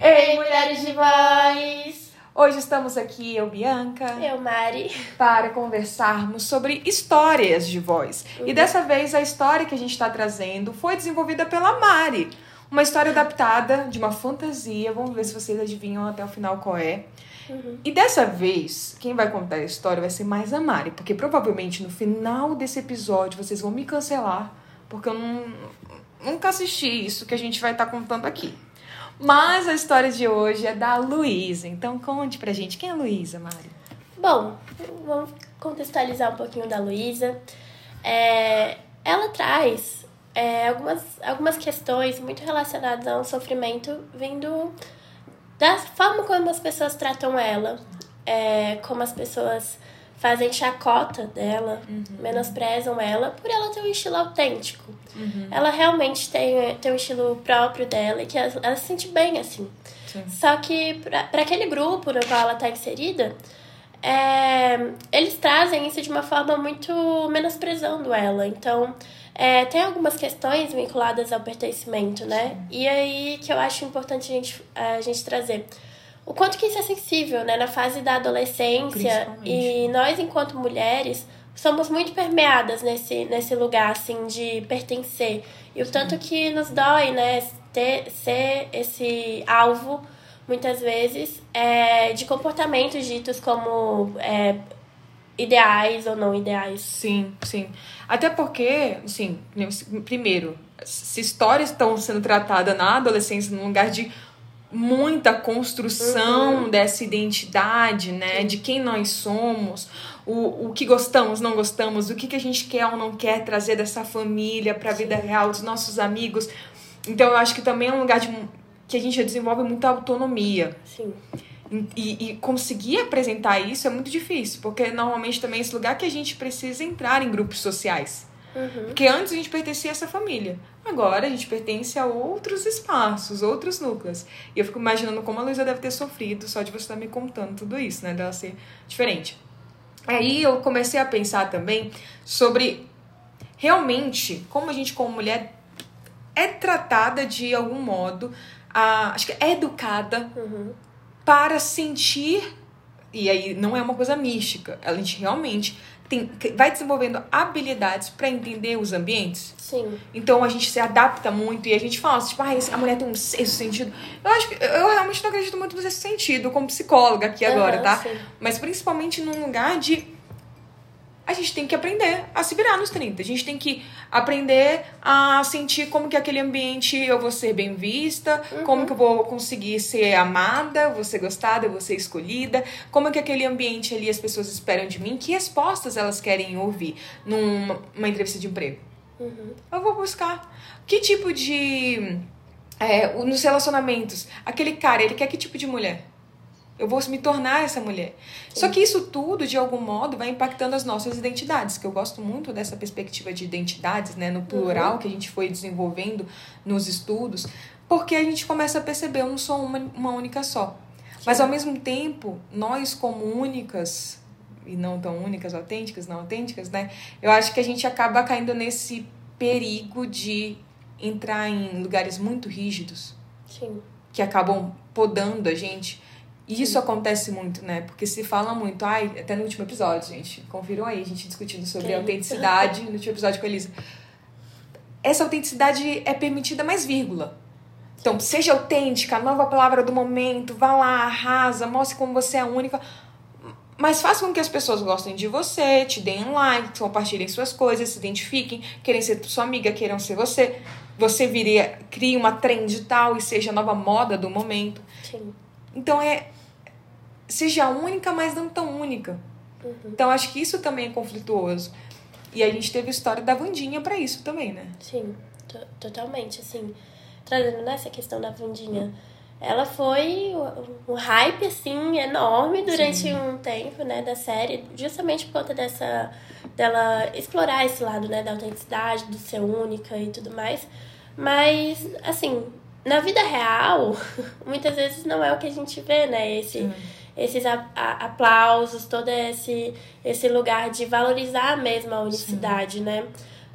Ei, mulheres de voz! Hoje estamos aqui, eu, Bianca, Eu, Mari. para conversarmos sobre histórias de voz. E dessa vez a história que a gente está trazendo foi desenvolvida pela Mari. Uma história adaptada de uma fantasia. Vamos ver se vocês adivinham até o final qual é. E dessa vez, quem vai contar a história vai ser mais a Mari, porque provavelmente no final desse episódio vocês vão me cancelar, porque eu não, nunca assisti isso que a gente vai estar contando aqui. Mas a história de hoje é da Luísa. Então conte pra gente quem é a Luísa, Mari. Bom, vamos contextualizar um pouquinho da Luísa. É, ela traz é, algumas, algumas questões muito relacionadas ao sofrimento vindo da forma como as pessoas tratam ela, é, como as pessoas fazem chacota dela, menosprezam ela por ela ter um estilo autêntico. Ela realmente tem, tem um estilo próprio dela e que ela, ela se sente bem assim. Sim. Só que para aquele grupo no qual ela está inserida, é, eles trazem isso de uma forma muito menosprezando ela. Então, é, tem algumas questões vinculadas ao pertencimento, né? E aí que eu acho importante a gente, a gente trazer. O quanto que isso é sensível, né? Na fase da adolescência. E nós, enquanto mulheres, somos muito permeadas nesse, nesse lugar, assim, de pertencer. E o tanto que nos dói, né? Ter, ser esse alvo, muitas vezes, é, de comportamentos ditos como é, ideais ou não ideais. Sim, sim. Até porque, assim, primeiro, se histórias estão sendo tratadas na adolescência num lugar de muita construção dessa identidade, né? De quem nós somos, o, o que gostamos, não gostamos, o que, que a gente quer ou não quer trazer dessa família para a vida real, dos nossos amigos. Então, eu acho que também é um lugar de, que a gente desenvolve muita autonomia. Sim. E, e conseguir apresentar isso é muito difícil, porque normalmente também é esse lugar que a gente precisa entrar em grupos sociais. Porque antes a gente pertencia a essa família. Agora a gente pertence a outros espaços, outros núcleos. E eu fico imaginando como a Luísa deve ter sofrido só de você estar me contando tudo isso, né? Dela ser diferente. Aí eu comecei a pensar também sobre realmente como a gente, como mulher, é tratada de algum modo, a, acho que é educada para sentir, e aí não é uma coisa mística, a gente realmente tem, vai desenvolvendo habilidades para entender os ambientes. Sim. Então a gente se adapta muito e a gente fala, tipo, ah, a mulher tem um sexto sentido. Eu acho que eu realmente não acredito muito nesse sentido, como psicóloga aqui agora, tá? sim. Mas principalmente num lugar de. A gente tem que aprender a se virar nos 30. A gente tem que aprender a sentir como que aquele ambiente eu vou ser bem vista, como que eu vou conseguir ser amada, vou ser gostada, vou ser escolhida, como que aquele ambiente ali as pessoas esperam de mim, que respostas elas querem ouvir numa uma entrevista de emprego. Eu vou buscar. Que tipo de. É, nos relacionamentos, aquele cara, ele quer que tipo de mulher? Eu vou me tornar essa mulher. Só que isso tudo, de algum modo, vai impactando as nossas identidades, que eu gosto muito dessa perspectiva de identidades, né, no plural, que a gente foi desenvolvendo nos estudos, porque a gente começa a perceber, eu não sou uma, uma única só. Mas ao mesmo tempo, nós como únicas, e não tão únicas, autênticas, não autênticas, né? Eu acho que a gente acaba caindo nesse perigo de entrar em lugares muito rígidos Sim. que acabam podando a gente. E isso acontece muito, né? Porque se fala muito, ai, até no último episódio, gente, confiram aí, a gente discutindo sobre Que autenticidade no último episódio com a Elisa. Essa autenticidade é permitida mais vírgula. Então, seja autêntica, nova palavra do momento, vá lá, arrasa, mostre como você é única. Mas faça com que as pessoas gostem de você, te deem um like, compartilhem suas coisas, se identifiquem, querem ser sua amiga, queiram ser você. Você viria, crie uma trend tal e seja a nova moda do momento. Sim. Então é. Seja única, mas não tão única. Então acho que isso também é conflituoso. E a gente teve a história da Vandinha pra isso também, né? Sim, to- totalmente, assim. Trazendo nessa questão da Vandinha, ela foi um, hype, assim, enorme durante um tempo, né, da série, justamente por conta dessa, dela explorar esse lado, né, da autenticidade, do ser única e tudo mais. Mas, assim, na vida real, muitas vezes não é o que a gente vê, né, esse, esses a- a- aplausos, todo esse, esse lugar de valorizar mesmo a unicidade, né?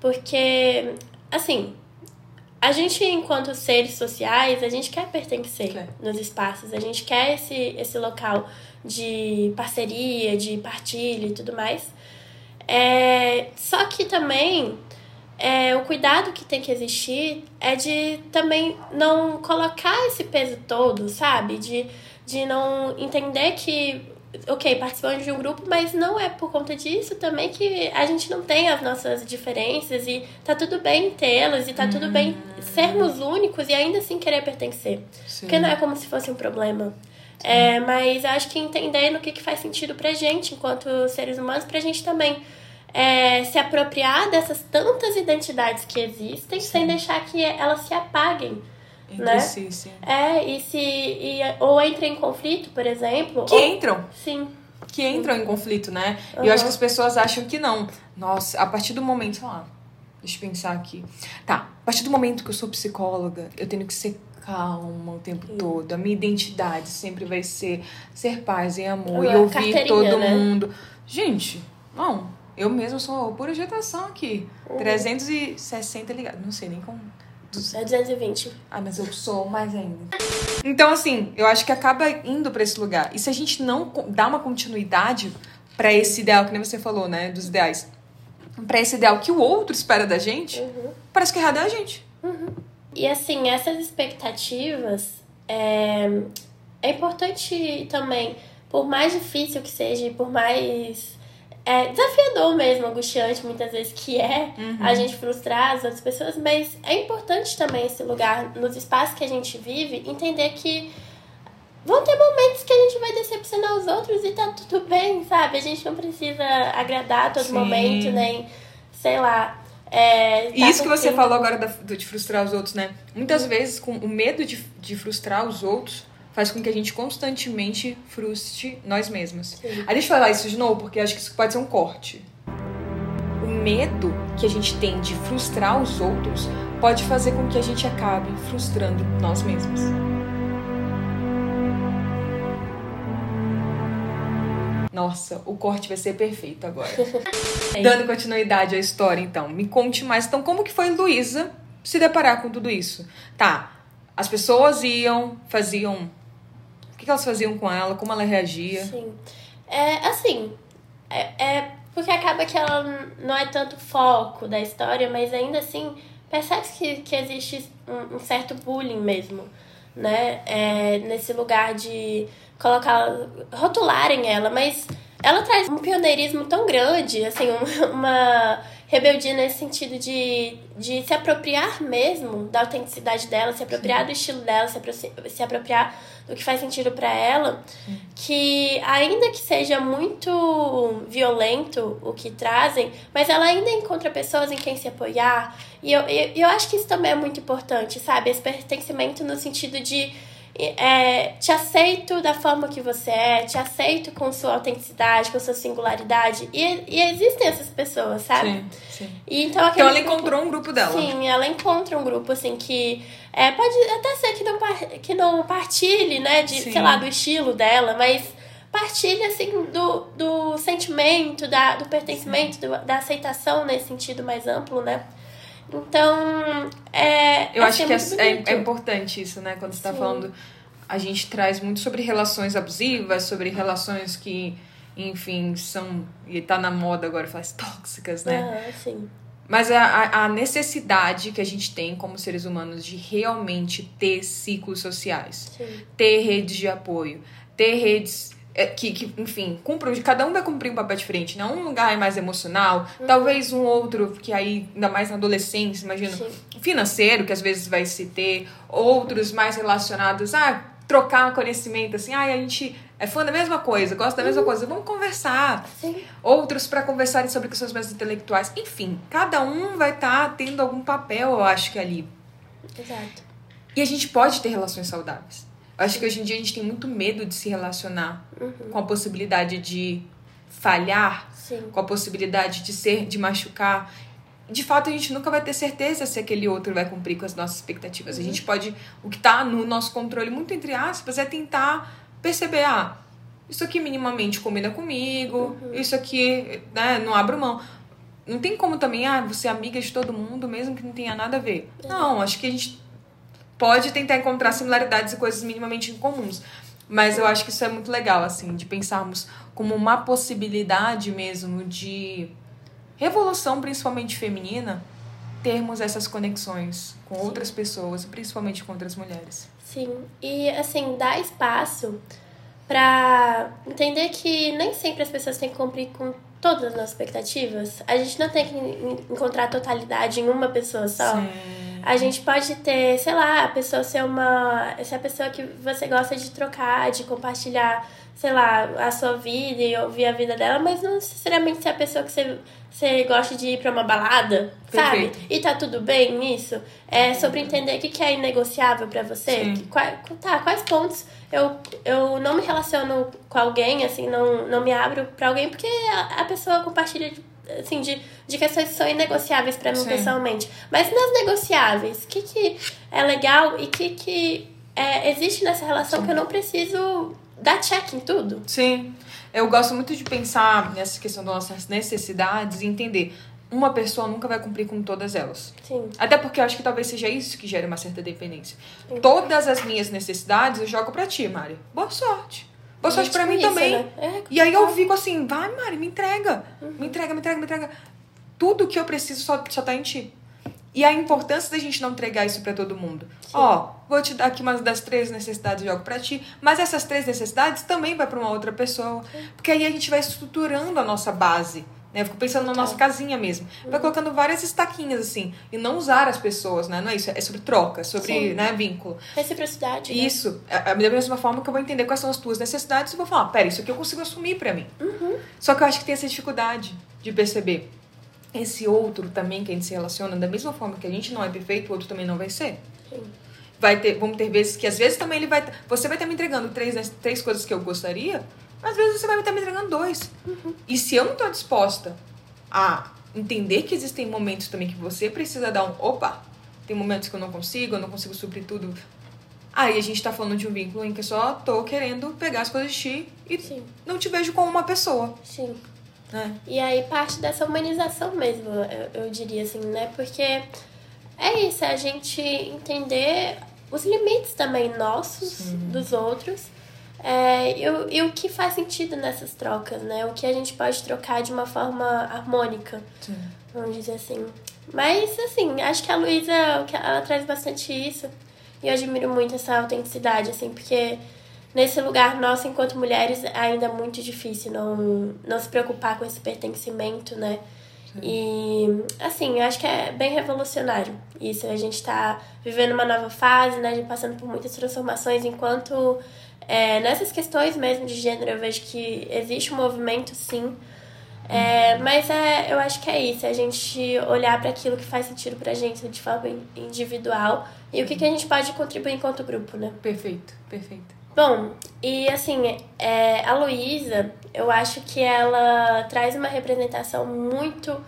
Porque, assim, a gente, enquanto seres sociais, a gente quer pertencer Quer. nos espaços, a gente quer esse, esse local de parceria, de partilha e tudo mais. É, só que também é, o cuidado que tem que existir é de também não colocar esse peso todo, sabe? De, de não entender que, ok, participamos de um grupo, mas não é por conta disso também que a gente não tem as nossas diferenças e tá tudo bem tê-las e tá tudo bem sermos únicos e ainda assim querer pertencer. Sim. Porque não é como se fosse um problema. É, mas acho que entendendo o que, que faz sentido pra gente, enquanto seres humanos, pra gente também é, se apropriar dessas tantas identidades que existem, sem deixar que elas se apaguem. Entre né? si, sim. É, e se. E, ou entra em conflito, por exemplo. Que ou- entram. Sim. que entram em conflito, né? E eu acho que as pessoas acham que não. Nossa, a partir do momento, sei lá, deixa eu pensar aqui. Tá, a partir do momento que eu sou psicóloga, eu tenho que ser calma o tempo todo. A minha identidade sempre vai ser ser paz e amor e ouvir carteirinha, todo né? mundo. Gente, não, eu mesma sou pura agitação aqui. Uhum. 360 ligados, não sei nem como. É 220. Ah, mas eu sou mais ainda. Então, assim, eu acho que acaba indo pra esse lugar. E se a gente não dá uma continuidade pra esse ideal, que nem você falou, né? Dos ideais. Pra esse ideal que o outro espera da gente, parece que errado é a gente. E assim, essas expectativas é, é importante também, por mais difícil que seja, e por mais é, desafiador mesmo, angustiante muitas vezes que é a gente frustrar as outras pessoas, mas é importante também esse lugar, nos espaços que a gente vive, entender que vão ter momentos que a gente vai decepcionar os outros e tá tudo bem, sabe? A gente não precisa agradar a todo Sim. momento, nem, sei lá. É, E tá isso que você falou agora da- de frustrar os outros, né? Muitas vezes, com o medo de, de frustrar os outros, faz com que a gente constantemente frustre nós mesmos. Sim. Aí deixa eu falar isso de novo, porque acho que isso pode ser um corte. O medo que a gente tem de frustrar os outros pode fazer com que a gente acabe frustrando nós mesmos. Nossa, o corte vai ser perfeito agora. Dando continuidade à história, então. Me conte mais. Então, como que foi Luísa se deparar com tudo isso? Tá, as pessoas iam, faziam... O que que elas faziam com ela? Como ela reagia? Sim. É, assim, é, é porque acaba que ela não é tanto foco da história, mas ainda assim percebe que, que existe um, um certo bullying mesmo, né? É, nesse lugar de colocar, rotularem ela, mas ela traz um pioneirismo tão grande, assim, um- uma rebeldia nesse sentido de, de se apropriar mesmo da autenticidade dela, se apropriar do estilo dela, se, apro- se apropriar do que faz sentido pra ela, que ainda que seja muito violento o que trazem, mas ela ainda encontra pessoas em quem se apoiar. E eu, eu, eu acho que isso também é muito importante, sabe? Esse pertencimento no sentido de é, te aceito da forma que você é, te aceito com sua autenticidade, com sua singularidade. E, e existem essas pessoas, sabe? Sim, sim. E então, Então ela grupo- encontrou um grupo dela. Sim, ela encontra um grupo assim que é, pode até ser que não, que não partilhe, né, de, Sim. sei lá, do estilo dela, mas partilha assim do, do sentimento, da, do pertencimento, do- da aceitação nesse sentido mais amplo, né? Então, é. Eu acho assim, que é, muito é, bonito. é importante isso, né? Quando você tá Sim. falando. A gente traz muito sobre relações abusivas, sobre relações que, enfim, são. E tá na moda agora falar tóxicas, né? Aham, sim. Mas a, a- a necessidade que a gente tem como seres humanos de realmente ter ciclos sociais, Sim. ter redes de apoio, ter redes é, que, que, enfim, cumpram, cada um vai cumprir um papel diferente, né? Um lugar é mais emocional, talvez um outro, que aí, ainda mais na adolescência, imagina, Sim. financeiro, que às vezes vai se ter, outros mais relacionados a trocar conhecimento, assim, ah, a gente é fã da mesma coisa, gosta da mesma coisa, vamos conversar Sim. outros para conversarem sobre questões mais intelectuais. Enfim, cada um vai estar tendo algum papel, eu acho que ali. Exato. E a gente pode ter relações saudáveis. Acho que hoje em dia a gente tem muito medo de se relacionar com a possibilidade de falhar, Sim. com a possibilidade de ser, de machucar. De fato, a gente nunca vai ter certeza se aquele outro vai cumprir com as nossas expectativas. A gente pode, o que tá no nosso controle, muito entre aspas, é tentar perceber, ah, isso aqui minimamente combina comigo, isso aqui, né, não abro mão. Não tem como também, ah, você é amiga de todo mundo, mesmo que não tenha nada a ver. Não, acho que a gente pode tentar encontrar similaridades e coisas minimamente incomuns. Mas eu acho que isso é muito legal, assim, de pensarmos como uma possibilidade mesmo de revolução, principalmente feminina, termos essas conexões com outras pessoas, principalmente com outras mulheres. Sim, e assim, dá espaço pra entender que nem sempre as pessoas têm que cumprir com todas as nossas expectativas. A gente não tem que en- encontrar totalidade em uma pessoa só. A gente pode ter, sei lá, a pessoa ser uma. ser a pessoa que você gosta de trocar, de compartilhar, sei lá, a sua vida e ouvir a vida dela, mas não necessariamente ser a pessoa que você, você gosta de ir pra uma balada, sabe? Perfeito. E tá tudo bem nisso. É sobre entender o que que é inegociável pra você. Que- quai- tá, quais pontos eu, eu não me relaciono com alguém, assim, não, não me abro pra alguém, porque a, a pessoa compartilha de, assim, de, de questões que são inegociáveis pra mim Sim. pessoalmente. Mas nas negociáveis, o que, que é legal e o que, que é, existe nessa relação que eu não preciso dar check em tudo? Sim. Eu gosto muito de pensar nessa questão das nossas necessidades e entender. Uma pessoa nunca vai cumprir com todas elas. Sim. Até porque eu acho que talvez seja isso que gere uma certa dependência. Todas as minhas necessidades eu jogo pra ti, Mari. Boa sorte. Gente, pra mim também. né? É, E aí eu total. fico assim, vai, Mari, me entrega. Me entrega, me entrega, me entrega. Tudo que eu preciso só, só tá em ti. E a importância da gente não entregar isso pra todo mundo. Ó, vou te dar aqui umas das três necessidades jogo pra ti, mas essas três necessidades também vai pra uma outra pessoa. Porque aí a gente vai estruturando a nossa base. Né? Eu fico pensando na nossa casinha mesmo. Vai colocando várias estaquinhas, assim. E não usar as pessoas, né? Não é isso. É sobre troca, é sobre Sim. né, vínculo. Reciprocidade. né? Isso. É é da mesma forma que eu vou entender quais são as tuas necessidades e vou falar, pera, isso aqui eu consigo assumir pra mim. Só que eu acho que tem essa dificuldade de perceber esse outro também que a gente se relaciona da mesma forma que a gente não é perfeito, o outro também não vai ser. Sim. Vai ter, vamos ter vezes que às vezes também ele vai, você vai estar me entregando três, né, três coisas que eu gostaria, às vezes você vai estar me entregando dois. E se eu não estou disposta a entender que existem momentos também que você precisa dar um, opa, tem momentos que eu não consigo, eu não consigo suprir tudo. Aí a gente tá falando de um vínculo em que eu só tô querendo pegar as coisas de ti e Sim. não te vejo como uma pessoa, Sim. né? E aí parte dessa humanização mesmo, eu, eu diria assim, né? Porque é isso, é a gente entender os limites também nossos, dos outros, é, e, o- e o que faz sentido nessas trocas, né? O que a gente pode trocar de uma forma harmônica, vamos dizer assim. Mas, assim, acho que a Luísa, ela traz bastante isso, e eu admiro muito essa autenticidade, assim, porque nesse lugar nosso, enquanto mulheres, ainda é muito difícil não, não se preocupar com esse pertencimento, né? E, assim, eu acho que é bem revolucionário isso. A gente tá vivendo uma nova fase, né? A gente passando por muitas transformações, enquanto é, nessas questões mesmo de gênero eu vejo que existe um movimento, sim. É, mas é, eu acho que é isso, é a gente olhar para aquilo que faz sentido pra gente de forma in- individual e o que, que a gente pode contribuir enquanto grupo, né? Perfeito, perfeito. Bom, e assim, é, a Luísa, eu acho que ela traz uma representação muito,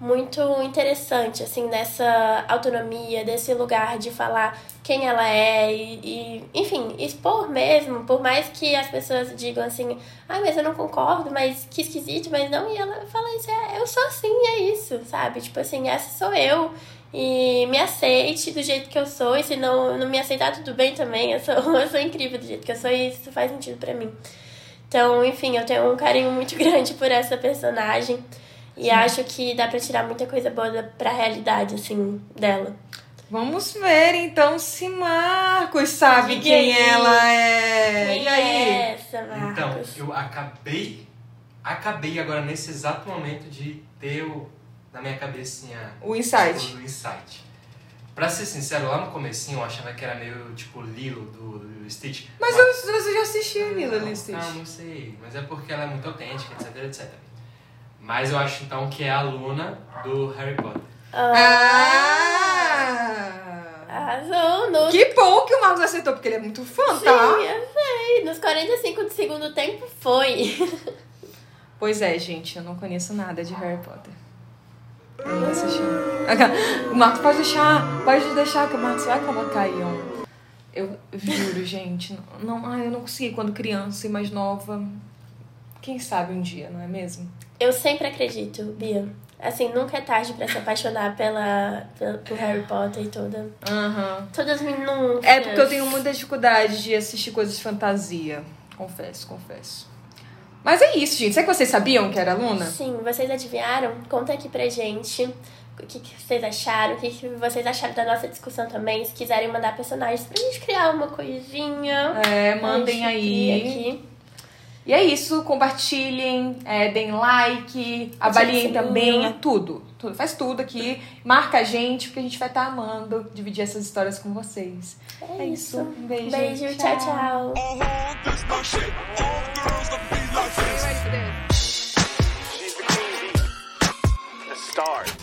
muito interessante, assim, dessa autonomia, desse lugar de falar quem ela é e, e, enfim, expor mesmo, por mais que as pessoas digam assim, ah, mas eu não concordo, mas que esquisito, mas não, e ela fala isso, é, eu sou assim, é isso, sabe? Tipo assim, essa sou eu, e me aceite do jeito que eu sou, e se não, não me aceitar, tudo bem também. Eu sou, eu sou incrível do jeito que eu sou e isso faz sentido pra mim. Então, enfim, eu tenho um carinho muito grande por essa personagem. E acho que dá pra tirar muita coisa boa pra realidade, assim, dela. Vamos ver então se Marcos sabe Diga quem aí. ela é. Quem e aí? é essa, Então, eu acabei, acabei agora nesse exato momento de ter o, na minha cabecinha O insight. o insight. Pra ser sincero, lá no comecinho eu achava que era meio tipo Lilo do, do Stitch. Mas eu, você já assistiu Lila não, Stitch? Não, não sei. Mas é porque ela é muito autêntica, etc, etc. Mas eu acho então que é a Luna do Harry Potter. Ah! Arrasou no... Que bom que o Marcos acertou, porque ele é muito fã, Sim, tá? eu sei. Nos 45 do segundo tempo foi. Pois é, gente, eu não conheço nada de Harry Potter. Eu não assisti. O Marcos pode deixar, pode deixar que o Marcos vai colocar aí um. Eu juro, gente. Não, ai, eu não consegui quando criança e mais nova. Quem sabe um dia, não é mesmo? Eu sempre acredito, Bia. Assim, nunca é tarde pra se apaixonar pela, pela, por Harry Potter e toda. Aham. Todas as minúcias. É porque eu tenho muita dificuldade de assistir coisas de fantasia. Confesso, confesso. Mas é isso, gente. Será que vocês sabiam que era Luna? Sim, vocês adivinharam? Conta aqui pra gente o que, que vocês acharam, o que, que vocês acharam da nossa discussão também. Se quiserem mandar personagens pra gente criar uma coisinha. É, mandem aí. Aqui. E é isso, compartilhem, é, deem like, avaliem também, é tudo, tudo. Faz tudo aqui, marca a gente, porque a gente vai estar amando dividir essas histórias com vocês. É, É isso. Um beijo. Beijo, tchau, tchau. Oh,